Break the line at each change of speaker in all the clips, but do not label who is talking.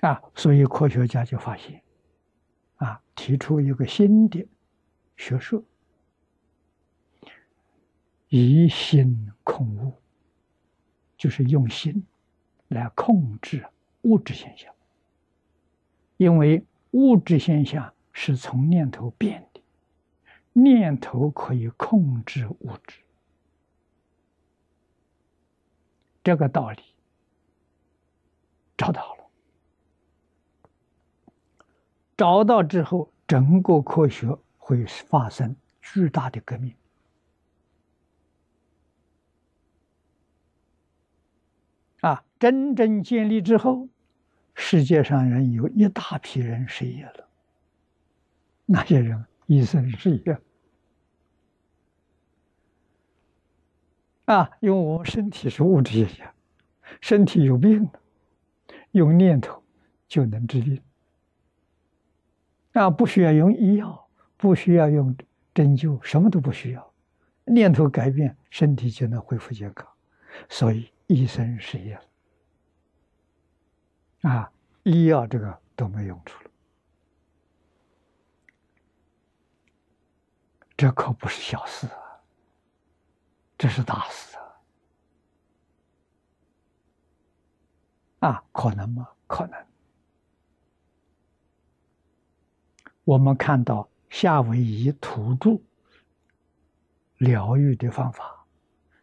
啊，所以科学家就发现，啊，提出一个新的学说，以心控物，就是用心来控制物质现象，因为物质现象是从念头变的，念头可以控制物质，这个道理找到了。找到之后，整个科学会发生巨大的革命。啊，真正建立之后，世界上人有一大批人失业了。那些人一生失业。啊，因为我们身体是物质现象，身体有病了，用念头就能治病。啊，不需要用医药，不需要用针灸，什么都不需要，念头改变，身体就能恢复健康。所以医生失业了，啊，医药这个都没用处了，这可不是小事啊，这是大事啊！啊，可能吗？可能。我们看到夏威夷土著疗愈的方法，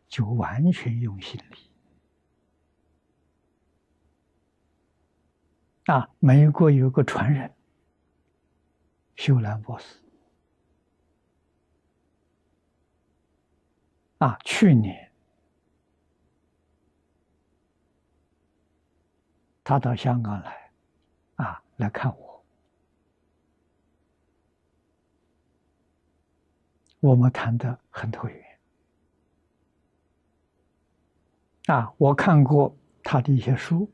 就完全用心理。啊，美国有个传人，修兰博士，啊，去年他到香港来，啊，来看我。我们谈的很投缘啊！我看过他的一些书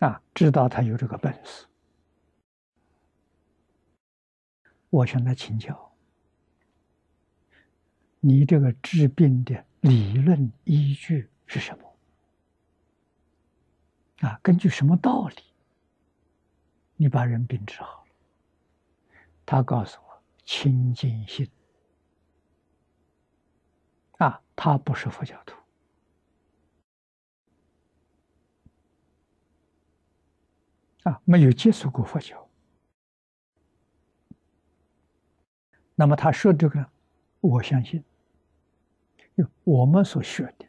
啊，知道他有这个本事。我向他请教：你这个治病的理论依据是什么？啊，根据什么道理，你把人病治好？他告诉我：“清净心啊，他不是佛教徒啊，没有接触过佛教。那么他说这个，我相信，我们所学的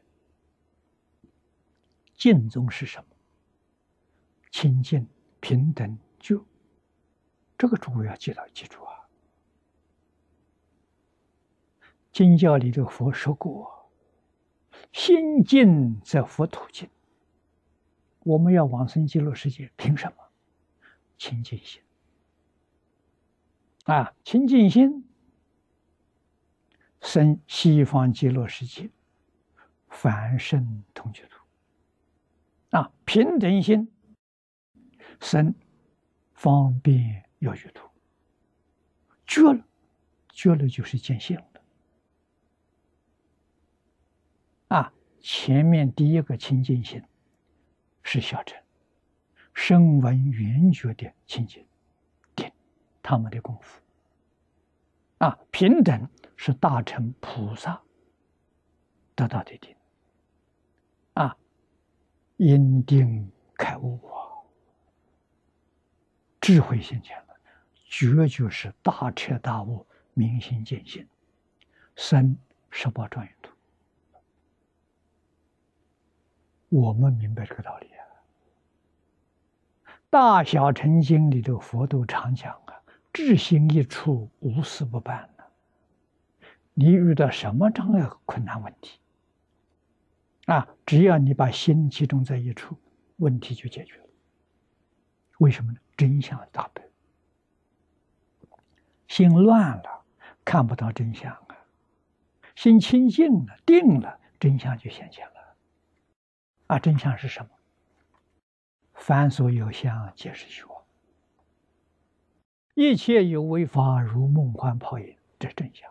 净宗是什么？清净、平等、”这个诸位要记到记住啊！经教里的佛说过：“心净则佛土净。”我们要往生极乐世界，凭什么？清净心啊！清净心生西方极乐世界，凡圣同居土啊！平等心生方便。要阅读，绝了，绝了就是见性了。啊，前面第一个清净心是小乘，声闻缘觉的清净定，他们的功夫。啊，平等是大乘菩萨得到的定。啊，因定开悟啊，智慧现前。绝就是大彻大悟、明心见性，生十八庄严土。我们明白这个道理啊！大小乘经里头佛都常讲啊：“智心一处，无事不办呢。”你遇到什么障碍、困难问题啊？只要你把心集中在一处，问题就解决了。为什么呢？真相大白。心乱了，看不到真相啊！心清净了，定了，真相就显现了。啊，真相是什么？凡所有相，皆是虚妄。一切有为法，如梦幻泡影，这是真相。